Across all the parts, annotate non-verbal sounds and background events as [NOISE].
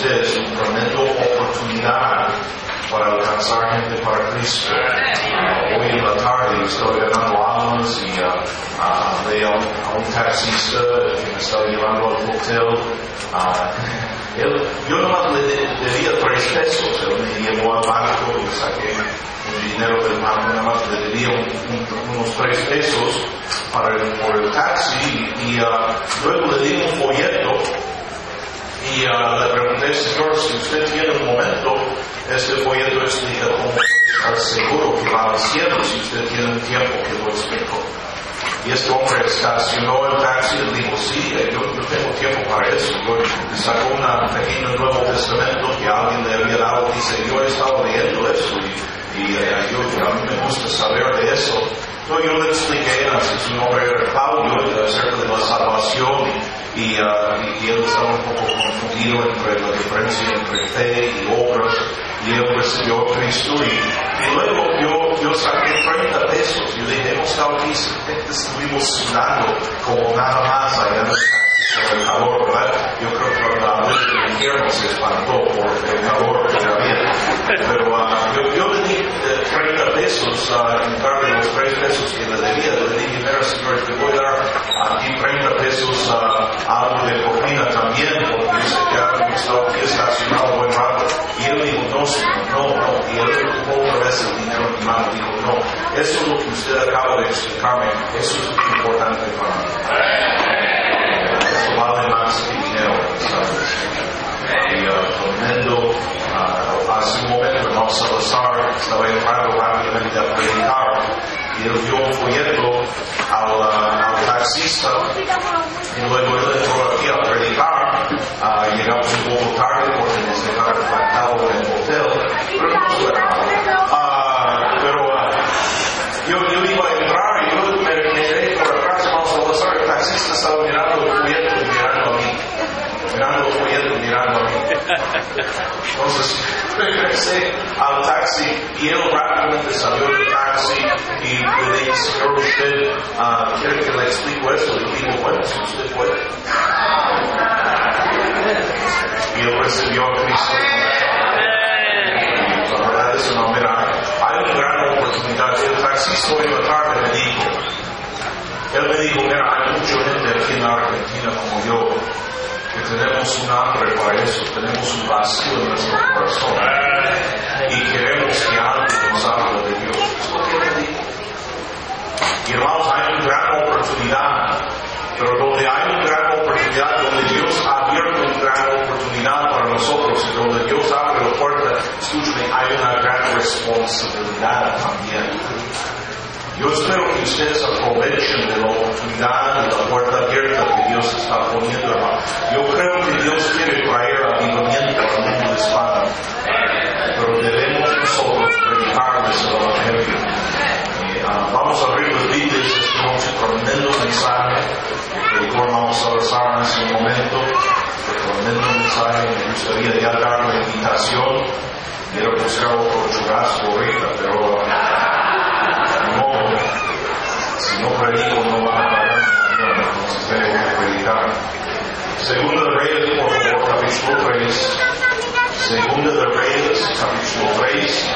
ustedes una tremenda oportunidad para alcanzar gente para Cristo. Hoy en la tarde estoy ganando almas y ah, hablé a un, taxista que me estaba llevando al hotel. Ah, [LAUGHS] él, yo nomás le de- debía tres pesos, él me llevó al banco y saqué un dinero del banco, nada más le debía un- un- unos tres pesos para por el taxi y ah, luego le di un folleto y ah, le pregunté, señor, si usted tiene un momento, este folleto explica cómo estar seguro que va al cielo si usted tiene un tiempo que lo explico. Y este hombre estacionó el taxi y dijo, sí, eh, yo, yo tengo tiempo para eso. Yo sacó una pequeña Nuevo Testamento que alguien le había dado. Dice, yo he estado leyendo eso y, y eh, yo, a mí me gusta saber de eso. Entonces yo le expliqué, era Pablo, y acerca de la salvación y, ah, y- él estaba un poco confundido entre la diferencia entre fe y obras. Y él recibió a Cristo y, y luego yo, yo saqué 30 pesos y le dije, hemos estado aquí, estuvimos sudando como nada más allá sobre el ¿verdad? Yo creo que la luz del infierno se espantó por el calor que había. Pero ah, yo, yo le di eh, 30 pesos ah, en lugar de los 3 pesos que le debía. Le dije, mira, señor, te voy a dar aquí 30 pesos ah, algo de propina también, porque dice que estaba aquí estacionado buen rato. Y él dijo, no, señor, no, no. Y él recuperó otra vez el dinero en mi mano. Dijo, no, eso es lo que usted acaba de explicarme, eso es importante para mí. Que dinero, ¿sabes? Y uh, ah, hace un momento hermano Salazar estaba entrando rápidamente a predicar y él dio un folleto al, al taxista y luego él entró aquí a predicar. Ah, llegamos un poco tarde porque nos dejaron plantado Entonces regresé al taxi y él rápidamente salió del taxi y le dije, señor, usted ah, quiere que le explique eso. Y digo, bueno, si usted puede. Y él recibió a Cristo. La verdad es una mira, hay una gran oportunidad. El taxista hoy la tarde me dijo, él me dijo, mira, hay mucha gente aquí en la Argentina como yo tenemos un hambre para eso, tenemos un vacío en nuestro corazón y queremos que alguien nos hable de Dios. Y hermanos, hay una gran oportunidad, pero donde hay una gran oportunidad, donde Dios ha abierto una gran oportunidad para nosotros y donde Dios abre la puerta, escúchame, hay una gran responsabilidad también. Yo espero que ustedes aprovechen de la oportunidad, de la puerta abierta que Dios está poniendo, hermano. Yo creo que Dios quiere traer avivamiento al mundo hispano, pero debemos nosotros predicarles el Evangelio. Y, ah, vamos a abrir las Biblias esta noche, tremendo mensaje. Predicó hermano Salazar en ese momento, tremendo mensaje. Me gustaría ya dar la invitación. Quiero buscar otro churrasco ahorita, pero no, si no predico no van a pagar entonces tengo que predicar. Segunda de Reyes, por favor, capítulo 3. Segunda de Reyes, capítulo 3.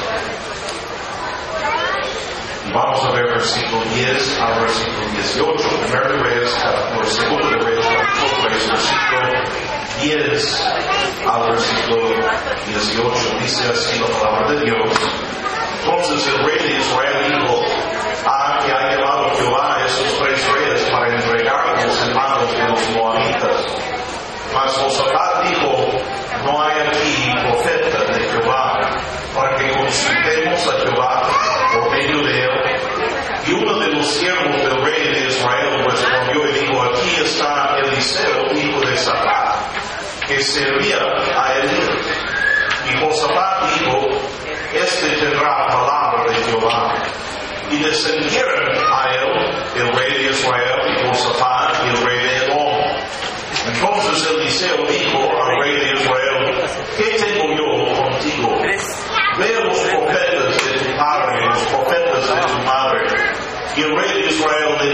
Y vamos a ver versículo 10 al versículo 18. Primero de Reyes, capítulo segundo de Reyes, capítulo 3, versículo 10 al versículo 18. Dice así la palabra de Dios. Entonces el rey de Israel dijo, Mas Josafat dijo, no hay aquí profeta de Jehová para que consultemos a Jehová por medio de él. Y uno de los siervos del rey de Israel respondió y dijo, aquí está Eliseo, hijo de Safat, que servía a Elías. Y Josafat dijo, este tendrá palabra de Jehová. Y descendieron a él el rey de Israel y Josafat Eliseo dijo al rey de Israel, ¿qué tengo yo contigo? Ve los profetas de tu padre los profetas de tu madre. Y el rey de Israel le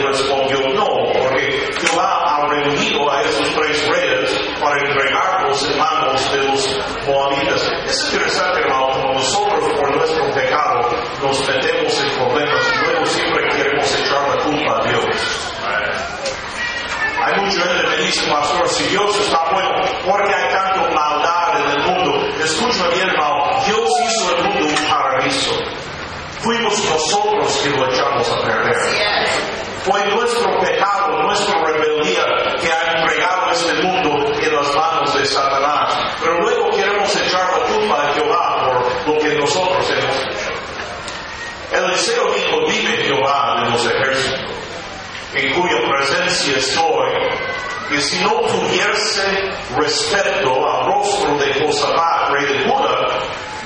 si no tuviese respeto al rostro de Josafat, rey de Judá,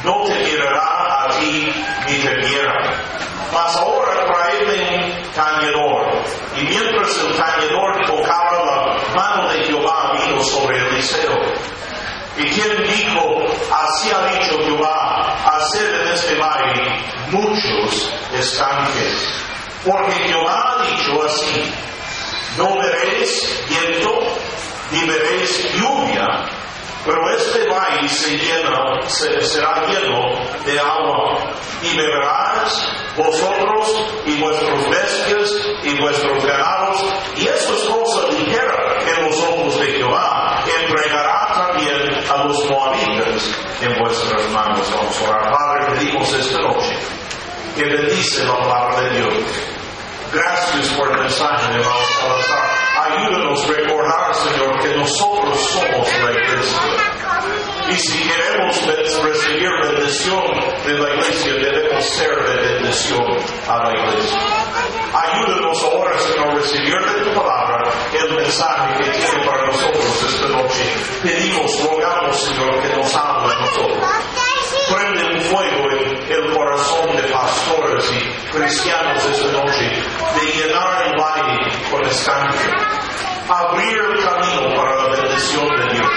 no te mirará a ti ni te viera. Mas ahora traedme un tañedor. Y mientras el tañedor tocaba la mano de Jehová, vino sobre Eliseo. Y quien dijo, así ha dicho Jehová, hacer en este valle muchos estanques. Porque Jehová ha dicho así, no veréis viento, ni veréis lluvia, pero este valle se llena, se- será lleno de agua, y beberás vosotros y vuestros bestias y vuestros ganados, y eso es cosa ligera en los ojos de Jehová. Entregará también a los moabitas en vuestras manos. Vamos a orar. Padre, pedimos esta noche que bendice la palabra de Dios. Gracias por el mensaje de hermano Salazar. Ayúdanos a recordar, Señor, que nosotros somos la iglesia. Y si queremos recibir bendición de la iglesia, debemos ser de bendición a la iglesia. Ayúdanos ahora, Señor, a recibir de tu palabra el mensaje que tiene para nosotros esta noche. Pedimos, rogamos, Señor, que nos hable a nosotros. Prende un fuego en el corazón de pastores y cristianos esta noche de llenar el valle con estanque. Abrir el camino para la bendición de Dios.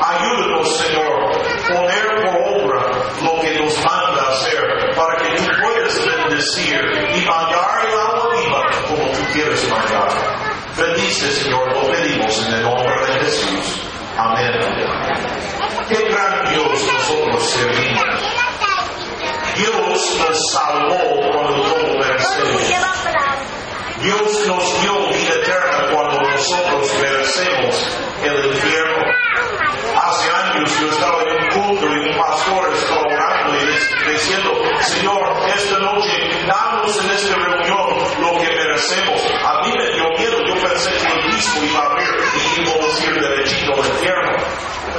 Ayúdanos, Señor, poner por obra lo que nos manda hacer para que tú puedas bendecir y mandar el agua viva como tú quieres mandar. Bendice, Señor, lo pedimos en el nombre de Jesús. Amén. Qué gran Dios nosotros servimos. Dios nos salvó cuando no lo merecemos. Dios nos dio vida eterna cuando nosotros merecemos el infierno. Hace años yo estaba en un culto y un pastor estaba orando y dic- diciendo, Señor, esta noche danos en esta reunión lo que merecemos. A mí me dio miedo, yo pensé que el mismo iba a abrir y íbamos a ir derechito al infierno,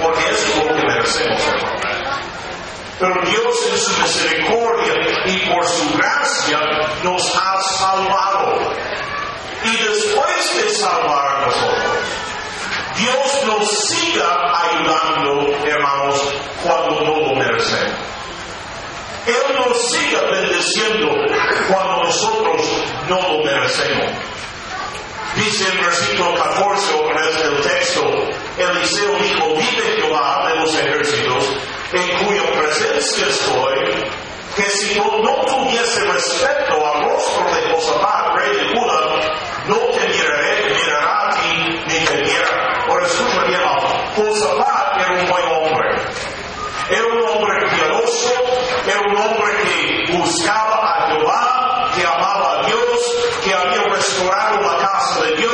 porque eso es lo que merecemos, hermano. Pero Dios en su misericordia y por su gracia nos ha salvado. Y después de salvar a nosotros, Dios nos siga ayudando, hermanos, cuando no lo merecemos. Él nos siga bendeciendo cuando nosotros no lo merecemos. Dice el versículo 14 otra vez del texto, Eliseo dijo, vive Jehová de los ejércitos, en cuya presencia estoy, que si no, no tuviese respeto al rostro de Josafat, rey de Judá, no te miraré, mirará a ti, ni te viera. Por escucha bien, Josafat era un buen hombre. Era un hombre piadoso, era un hombre que buscaba a Jehová, que amaba a Dios, que había restaurado la casa de Dios,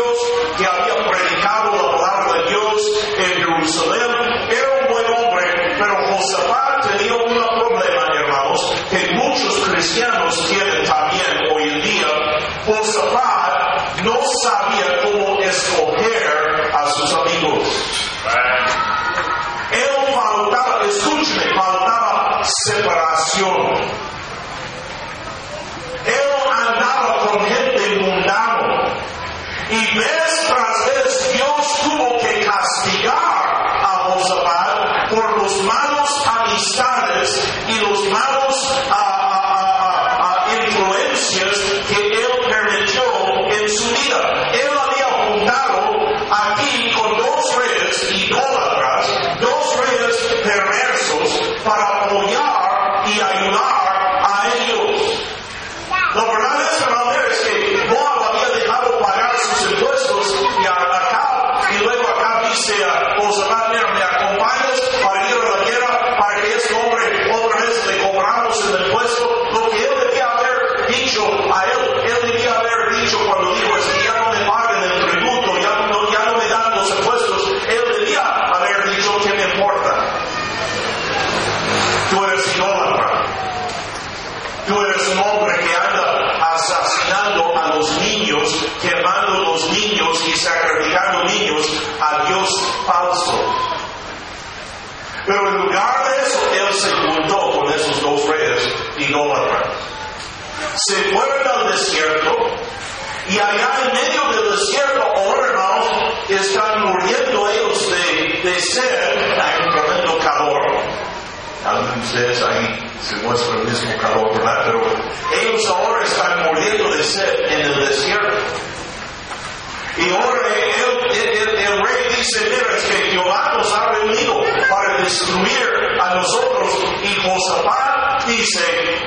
por Zapad no sabía cómo escoger a sus amigos. Él faltaba, escúcheme, faltaba separación. instruir a nosotros y Josafat dice,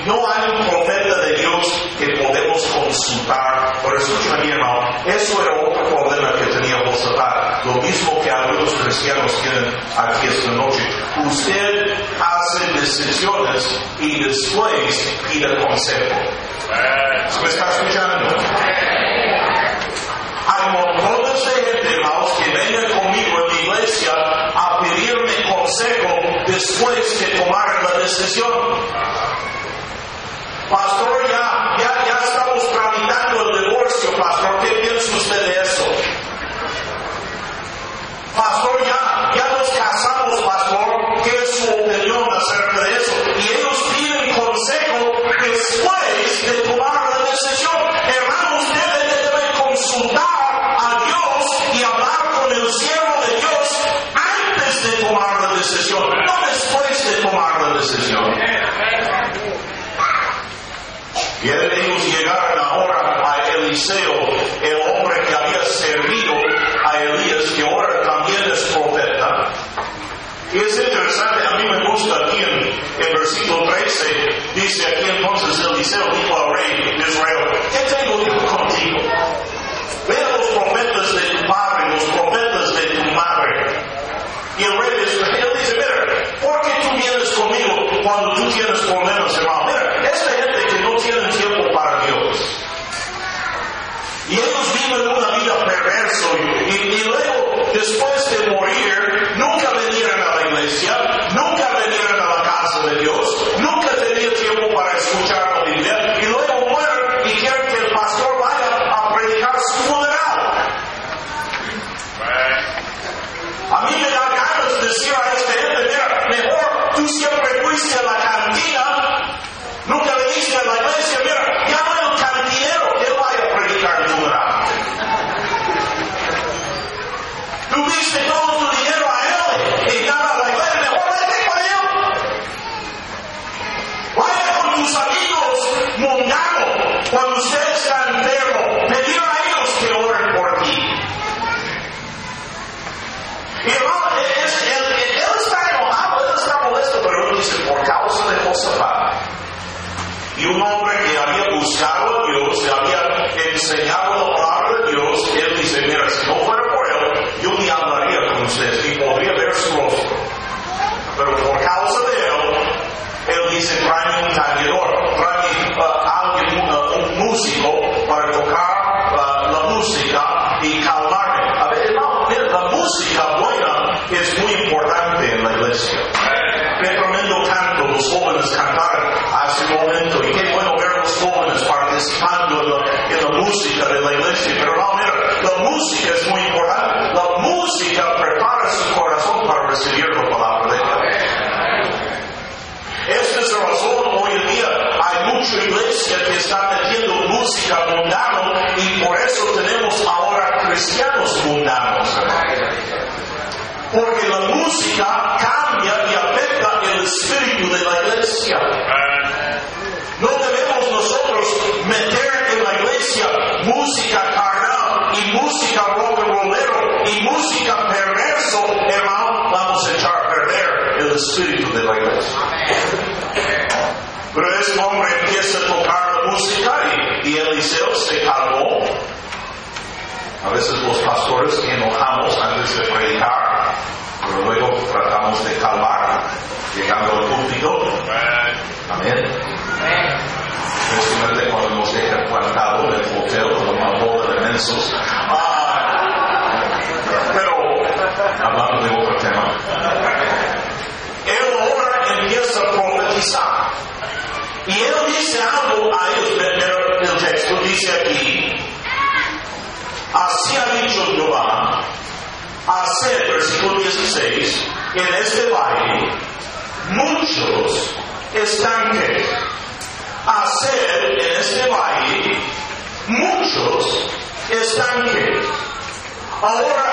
no hay un profeta de Dios que podemos consultar. Por eso, mi hermano, eso era otro problema que tenía Josafat, lo mismo que algunos cristianos tienen aquí esta noche. Usted hace decisiones y después pide consejo. ¿Me está escuchando? después que tomar la decisión. Pastor, es, él, él, está enojado, él está molesto, pero uno dice, por causa de Josafat. Y un hombre que había buscado a Dios, que había enseñado música carnal y música rock and rollero y música perverso, hermano, vamos a echar a perder el espíritu de la iglesia. Pero este hombre empieza a tocar la música y, y Eliseo se calmó. A veces los pastores enojamos antes de predicar, pero luego tratamos de calmar llegando al púlpito. Amén especialmente cuando hemos descartado el hotel con un montón de mensos. Ah, pero, hablando de otro tema, él ahora empieza a profetizar. Y él dice algo a ellos, el texto dice aquí, así ha dicho Jehová, hacer, versículo 16, en este valle muchos están que Hallelujah.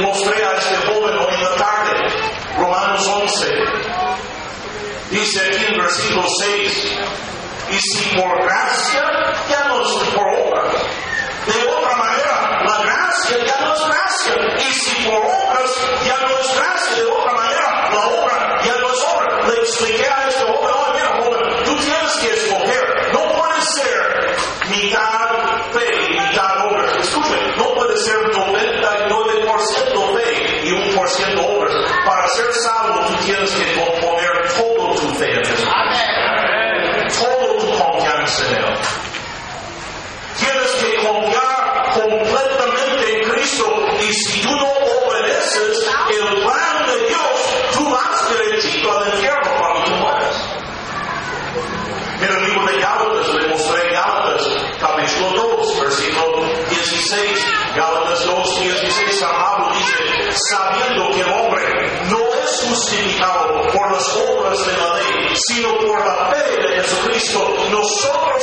mostré a este joven hoy en la tarde, Romanos 11, dice aquí en versículo 6, y si por gracia, ya no es por obra. De otra manera, la gracia ya no es gracia, y si por obras, ya no es gracia,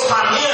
gostaria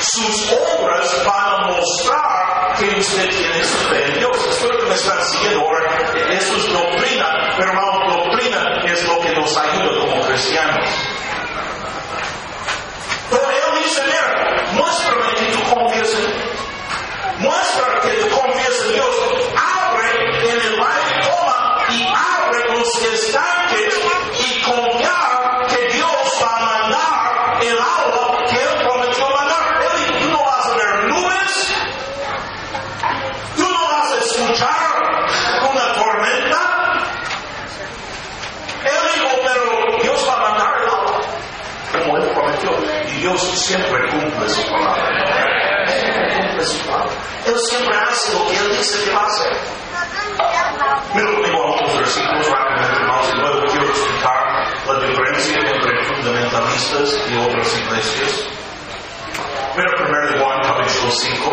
sus obras van a mostrar que usted tiene su fe en Dios. Espero que me están siguiendo ahora. Eso es doctrina, pero la doctrina es lo que nos ayuda como cristianos. 5.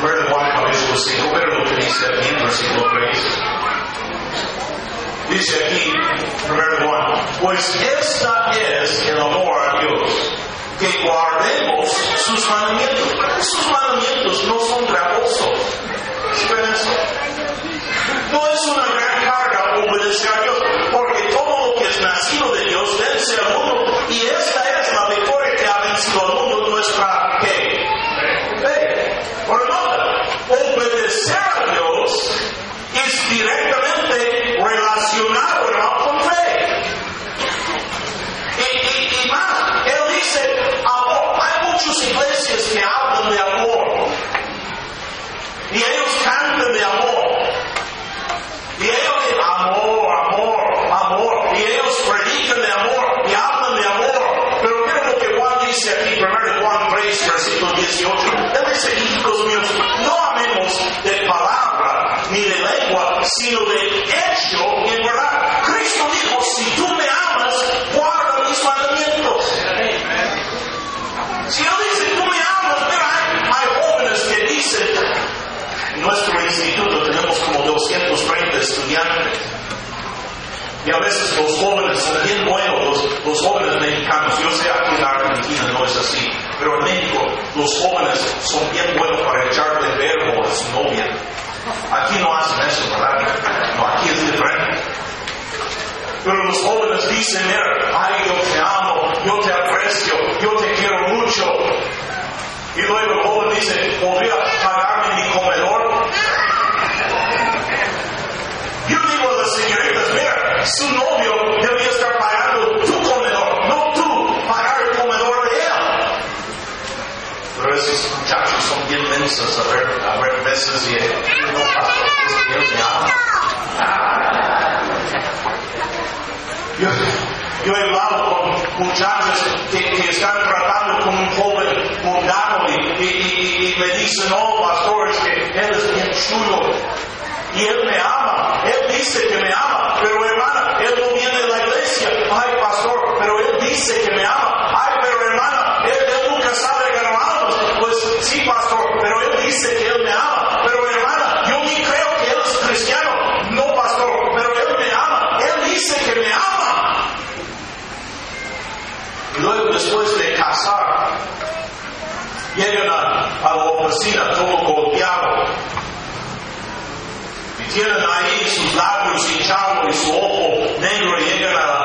Roberto 4, versículo 5, pero lo que dice aquí en versículo 3. Dice aquí, Roberto 1, pues esta es el amor a Dios, que guardemos sus mandamientos. Sus mandamientos no son gravosos. No es una gran carga obedecer a Dios. Pero en México los jóvenes son bien buenos para echarle verbo a su novia. Aquí no hacen eso, ¿verdad? No, aquí es diferente. Pero los jóvenes dicen, mira, ay, yo te amo, yo te aprecio, yo te quiero mucho. Y luego el joven dice, ¿podría pagarme mi comedor? Yo digo a las señoritas, mira, su novio debería a ver, a ver veces y no pastor, es que él me ama. Yo, he hablado con muchachos que, están tratando con un joven mundano y, y, me dicen, no, pastor, es que él es bien chulo. Y él me ama, él dice que me ama, pero hermana, él no viene de la iglesia. Ay, pastor, pero él dice que me ama. Ay, pero hermana, él, nunca sabe almas. Pues sí, pastor, dice que él me ama. Pero hermana, yo ni creo que él es cristiano. No, pastor, pero él me ama. Él dice que me ama. Y luego después de casar, llegan a, a la oficina todo golpeado. Y tienen ahí sus labios hinchados y su ojo negro y llegan a, la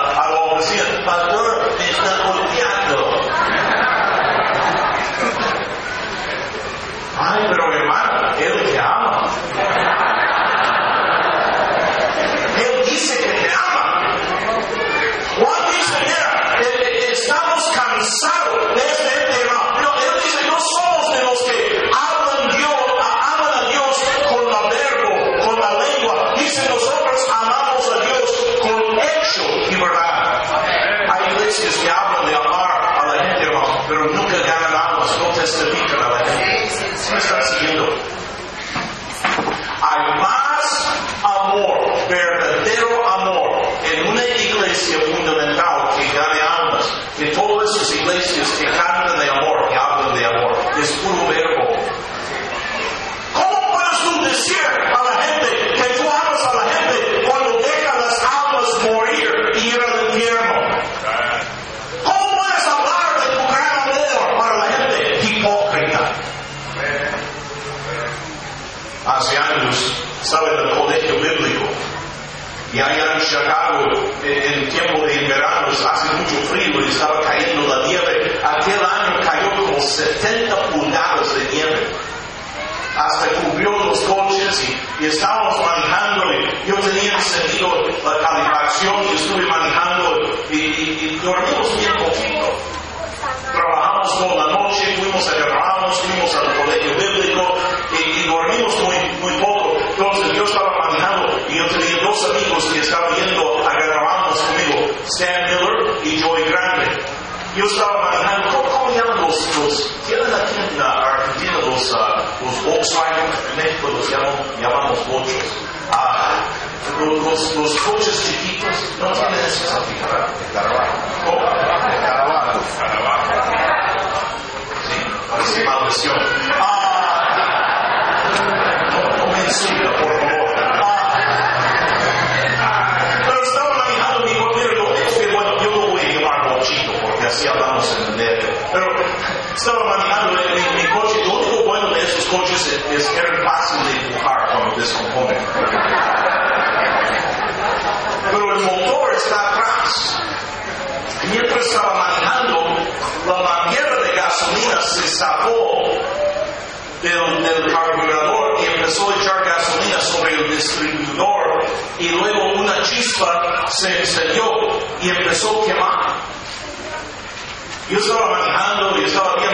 mi, coche, lo único bueno de esos coches es, que eran fáciles de empujar cuando descomponen. Pero el motor está atrás. Mientras estaba manejando, la manguera de gasolina se zafó del, del carburador y empezó a echar gasolina sobre el distribuidor y luego una chispa se encendió y empezó a quemar. Yo estaba manejando y estaba bien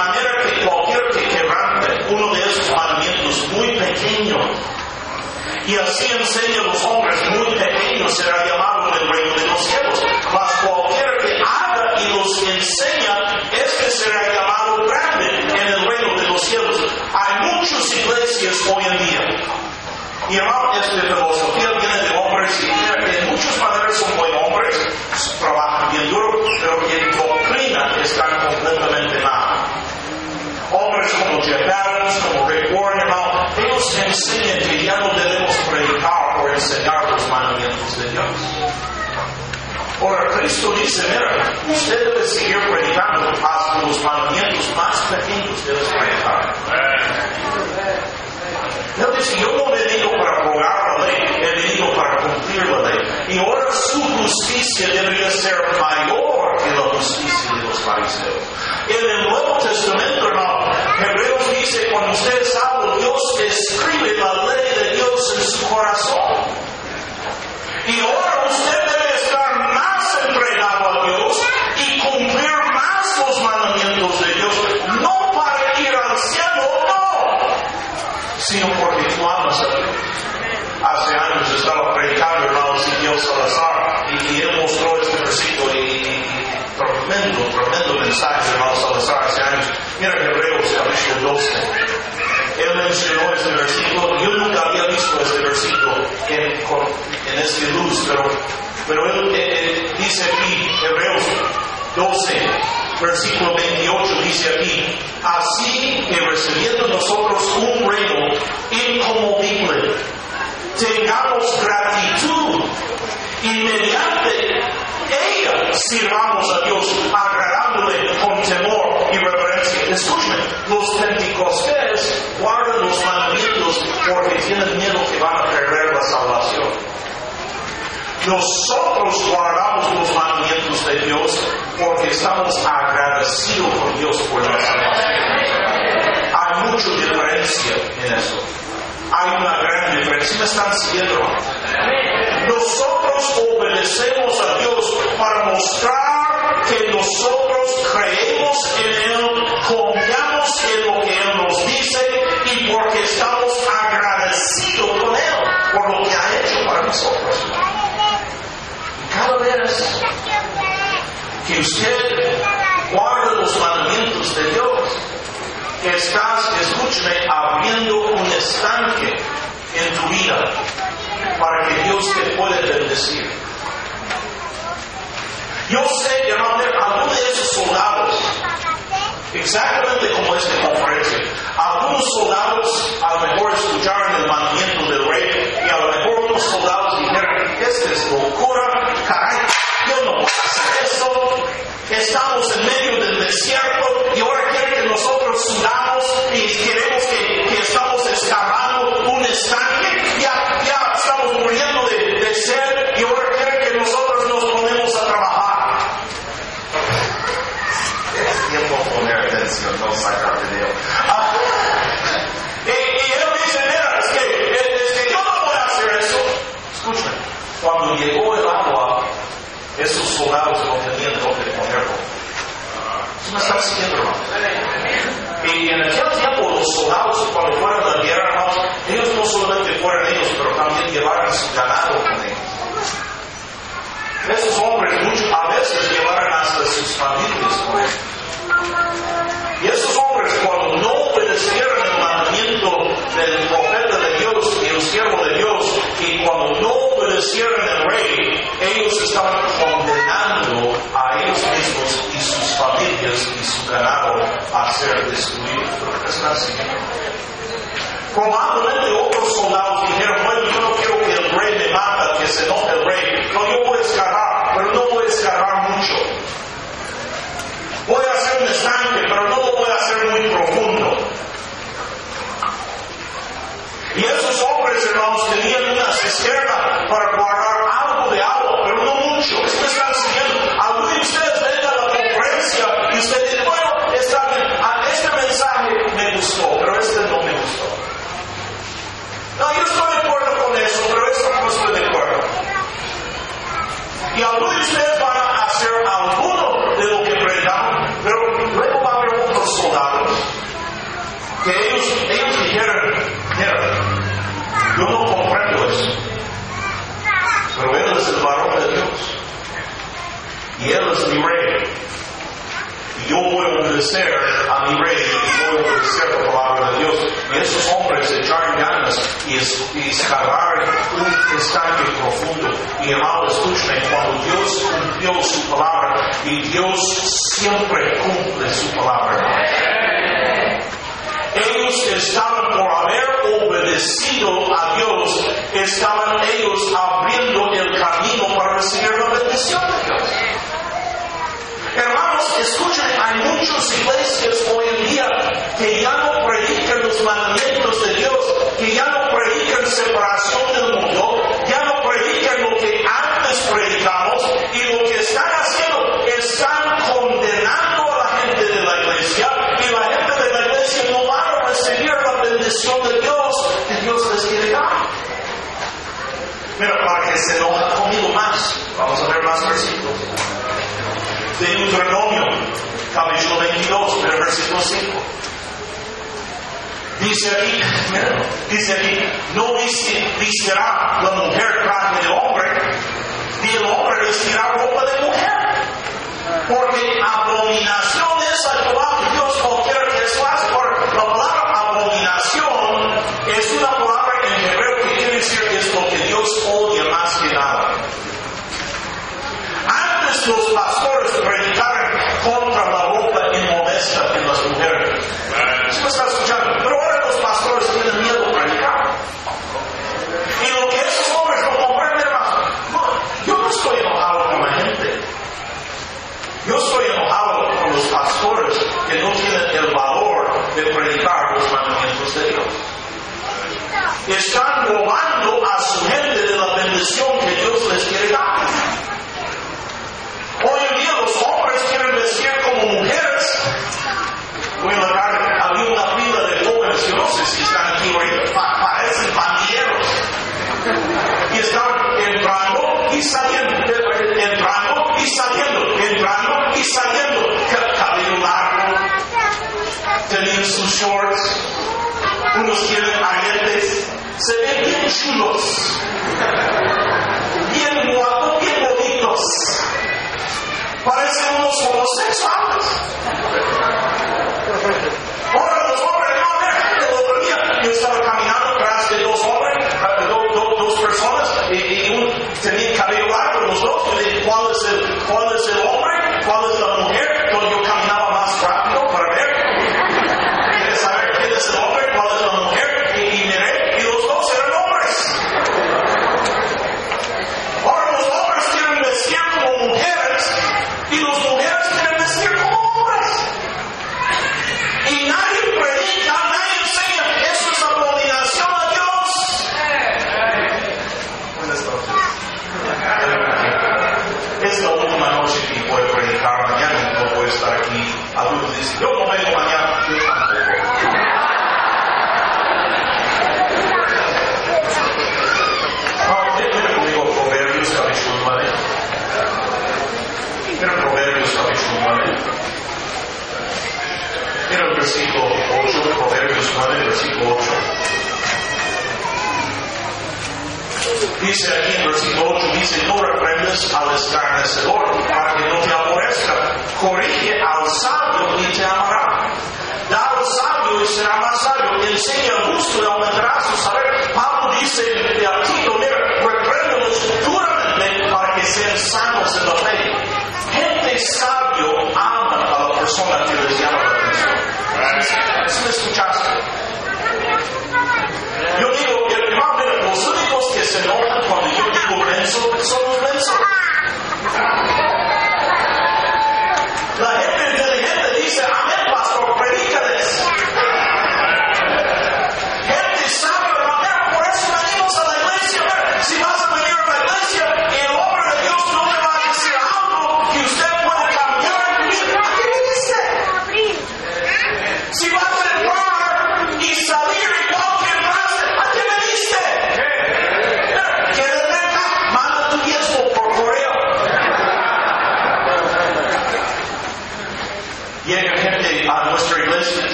manera que cualquier que quebrante uno de esos mandamientos muy pequeños, y así enseña los hombres muy pequeños, será llamado en el reino de los cielos. Mas cualquier que haga y los enseña, este será llamado grande en el reino de los cielos. Hay muchas iglesias hoy en día. Y hermano, esta filosofía viene de hombres y que en muchas maneras son buenos hombres, trabajan bien duro, pero que en doctrina están Adams, como Warren, hermano, ellos enseñan que ya no debemos predicar o enseñar los mandamientos de Dios. Ahora, Cristo dice, mira, usted debe seguir predicando hasta los mandamientos más pequeños debes predicar. Él dice, yo no he venido para abrogar la ley, he venido para cumplir la ley. Y ahora su justicia debería ser mayor que la justicia de los fariseos. En el Nuevo Testamento, hermano, Hebreos dice, cuando usted es salvo, Dios escribe la ley de Dios en su corazón. Y ahora usted debe estar más entregado a Dios y cumplir más los mandamientos de Dios, no para ir al cielo, no, sino porque tú amas a Dios. Hace años estaba predicando hermano Ezequiel Salazar y, y él mostró este versículo y, y tremendo, tremendo mensaje hermano Salazar hace años. Mira Hebreos capítulo 12. Él este versículo. Yo nunca había visto este versículo en, en este luz, pero, pero él eh, eh, dice aquí, Hebreos 12, versículo 28, dice aquí, así que recibiendo nosotros un reino inconmovible, tengamos gratitud y mediante ella sirvamos a Dios agradándole con temor y reverencia. Escuchen, los pentecostales guardan los mandamientos porque tienen miedo que van a perder la salvación. Nosotros guardamos los mandamientos de Dios porque estamos agradecidos con Dios por la salvación. Hay mucha diferencia en eso. Hay una gran diferencia. ¿Me están siguiendo? Nosotros obedecemos a Dios para mostrar que nosotros creemos en Él, confiamos en lo que Él nos dice y porque estamos agradecidos con Él por lo que ha hecho para nosotros. Vez que usted guarda los mandamientos de Dios, estás, escúchame, abriendo un estanque en tu vida para que Dios te pueda bendecir. Yo sé, hermano, algunos de esos soldados, exactamente como esta conferencia, algunos soldados a lo mejor escucharon el mandamiento del rey y a lo mejor unos soldados dijeron, esta es locura, estamos en medio del desierto y ahora quieren que nosotros sudamos y queremos que, que estamos excavando un estanque, ya, ya estamos muriendo de, de sed y ahora quieren que nosotros nos ponemos a trabajar. Es tiempo de poner atención, no sacar video. Ah, y, y él dice, mira, es que, es, es que yo no voy a hacer eso. Escúchame, cuando llegó el agua, esos soldados no tenían dónde ponerlo. ¿Sí me están siguiendo, hermano? Y en aquel tiempo los soldados cuando fueron a la guerra, hermanos, ellos no solamente fueron ellos, pero también llevaron su ganado con ellos. Esos hombres ganado a ser. ¿Pero qué están siguiendo? Probablemente otros soldados dijeron, bueno, yo no quiero que el rey me mata, que se enoje el rey. Y hermano, escúchame, cuando Dios cumplió su palabra, y Dios siempre cumple su palabra. Ellos estaban por haber obedecido a Dios, estaban ellos abriendo el camino para recibir la bendición de Dios. Hermanos, escuchen, hay muchas iglesias hoy en día que ya no predican los mandamientos de Dios, que ya no predican separación Mira, para que se enoja conmigo más, vamos a ver más versículos de Deuteronomio, capítulo 22, pero versículo 5. Dice aquí, dice aquí, no vestirá la mujer traje de hombre, ni el hombre vestirá ropa de mujer. Porque abominación es a Jehová Dios cualquiera que eso hace. Por la palabra abominación es una palabra en hebreo que quiere decir que es lo que Dios odia más que nada. Antes los pastores algunos quieren aretes, se ven bien chulos, bien guapos, bien bonitos, parecen unos homosexuales. Ahora los hombres, no, el otro día yo estaba caminando atrás de dos hombres, dos, dos personas, y, y tenía el cabello largo, los dos, y dije, ¿cuál es el, cuál es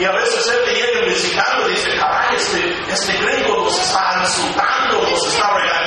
Y a veces él viene visitando y dice, caray, este, este gringo nos está insultando, nos está regalando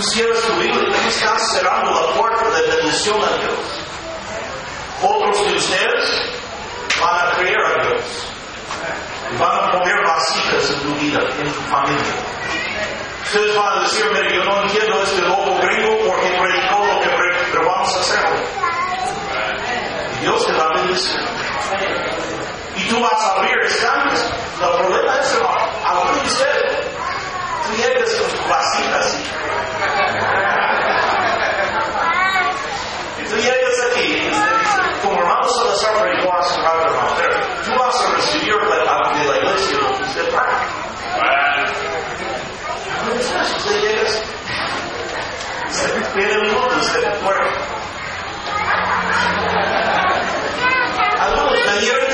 Y tú estás cerrando la puerta de bendición a Dios. Otros de ustedes van a creer a Dios. Y van a poner vasijas en tu vida, en tu familia. Ustedes van a decir, mire, yo no entiendo este loco gringo porque predicó lo que predicó, pero vamos a hacerlo. Dios te va a bendecir. Y tú vas a abrir estantes. El problema es, algunos de ustedes, tu vasija así. Y tú llegas aquí y usted como hace un rato, hermano, pero tú vas a recibir la, de la iglesia lo que usted trae. Entonces, usted llega, usted pide de tu cuerpo. Algunos vinieron desde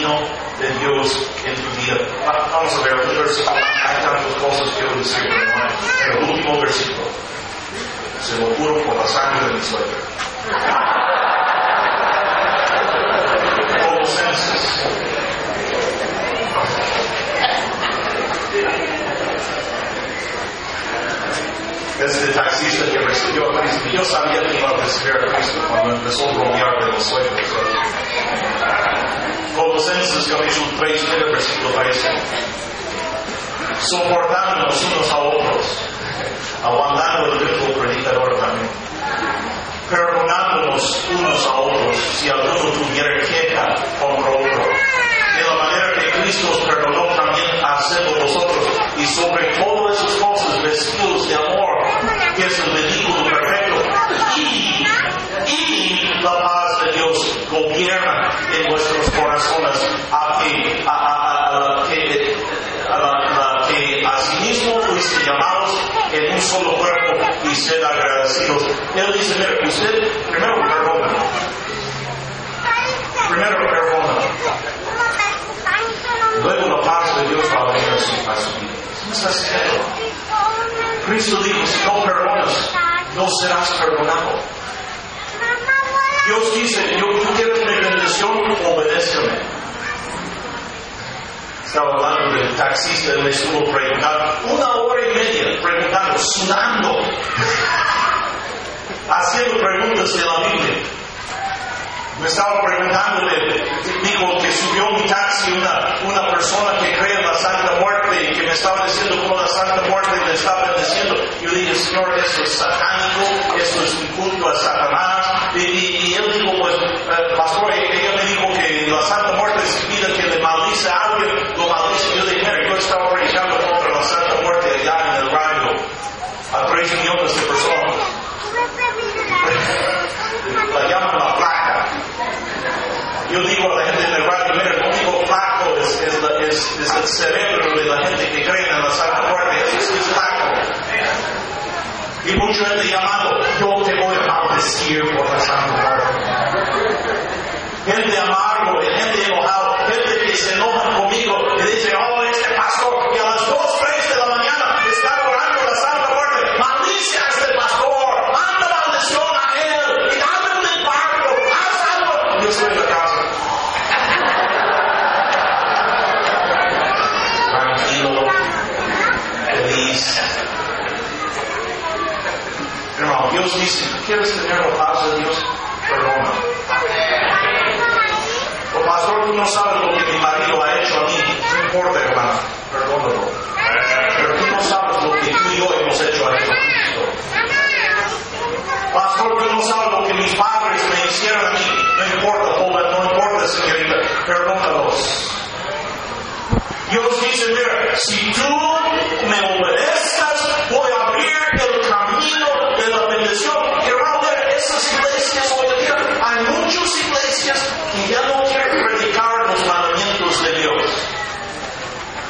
camino de Dios en tu Vamos a ver un versículo. Hay tantas cosas que decir, el último versículo. Se lo juro por la sangre de mi suegra. Colosenses. Taxista que recibió a Cristo, yo sabía que iba a recibir a Cristo cuando empezó a bromear de los suegros. Colosenses capítulo 3, mira, versículo 13. Soportándonos unos a otros, aguantando el ritmo predicador también. Perdonándonos unos a otros si alguno tuviera queja contra otro. De la manera que Cristo os perdonó también hacedlo vosotros. Y sobre todas esas cosas vestidos de amor, que es el vehículo perfecto. Y, y la paz de Dios gobierna en vuestros corazones a que, a, a- a la que, a la- la que asimismo fuiste llamados en un solo cuerpo y sed agradecidos. Él dice, mira, usted primero perdona, primero perdona, luego la paz de Dios va a venir a su, vida. ¿Cómo está haciendo? Cristo dijo, si no perdonas, no serás perdonado. Dios dice, yo, tú quieres mi bendición, obedéceme. Estaba hablando del taxista, me estuvo preguntando, una hora y media, preguntando, sudando, haciendo preguntas de la Biblia. Me estaba preguntando, dijo que subió mi taxi una, una persona que cree en la Santa Muerte que, que me estaba diciendo cómo la Santa Muerte le estaba bendeciendo. Yo dije, Señor, eso es satánico, eso es un culto a Satanás. Y, y- y él dijo, pues, eh, pastor, ella me dijo que la Santa Muerte significa cerebro de la gente que cree en la Santa Muerte, eso sí es flaco. Y mucha gente llamando, yo te voy a maldecir por la Santa Muerte. Gente amargo, feliz. Hermano, Dios dice, ¿quieres tener la paz de Dios? Perdona. O pastor, tú no sabes lo que mi marido ha hecho a mí. No importa, hermano, perdónalo. Pero tú no sabes lo que tú y yo hemos hecho a Jesucristo. Pastor, tú no sabes lo que mis padres me hicieron a mí. No importa, joven, no importa, señorita, perdónalos. Dios dice, mira, si tú me obedezcas, voy a abrir el camino de la bendición. Y hermano, mira, esas iglesias hoy en día, hay muchas iglesias que ya no quieren predicar los mandamientos de Dios.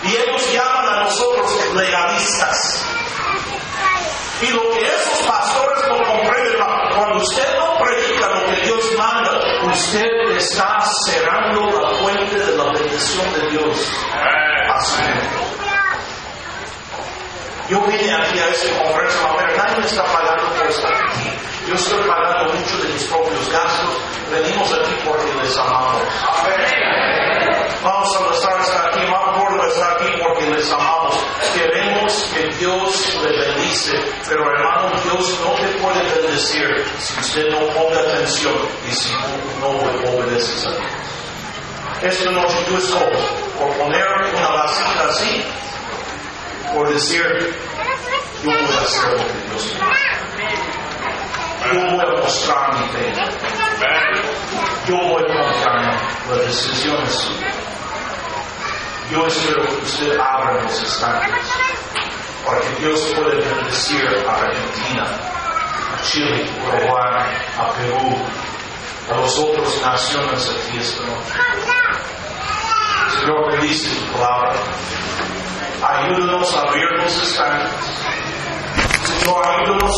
Y ellos llaman a nosotros legalistas. Y lo que esos pastores no comprenden, hermano, cuando usted no predica lo que Dios manda, usted está cerrando la fuente de la bendición de Dios a su gente. Yo vine aquí a esta conferencia, pero nadie está pagando por estar aquí. Yo estoy pagando mucho de mis propios gastos. Venimos aquí porque les amamos. Vamos a estar hasta aquí, vamos por estar aquí porque les amamos. Queremos que Dios le bendice, pero hermano, Dios no te puede bendecir si usted no ponga atención y si no obedeces a Dios. Esta noche tú escoges por poner una vasija así, por decir, yo voy a hacer lo que Dios me Yo voy a mostrar mi fe. Yo voy a confiar la decisión es suya. Yo espero que usted abra los estanques para que Dios pueda bendecir a Argentina, a Chile, a Uruguay, a Perú, a las otras naciones aquí esta noche. Señor, bendice tu palabra. Ayúdanos a abrir los estanques. Señor, ayúdanos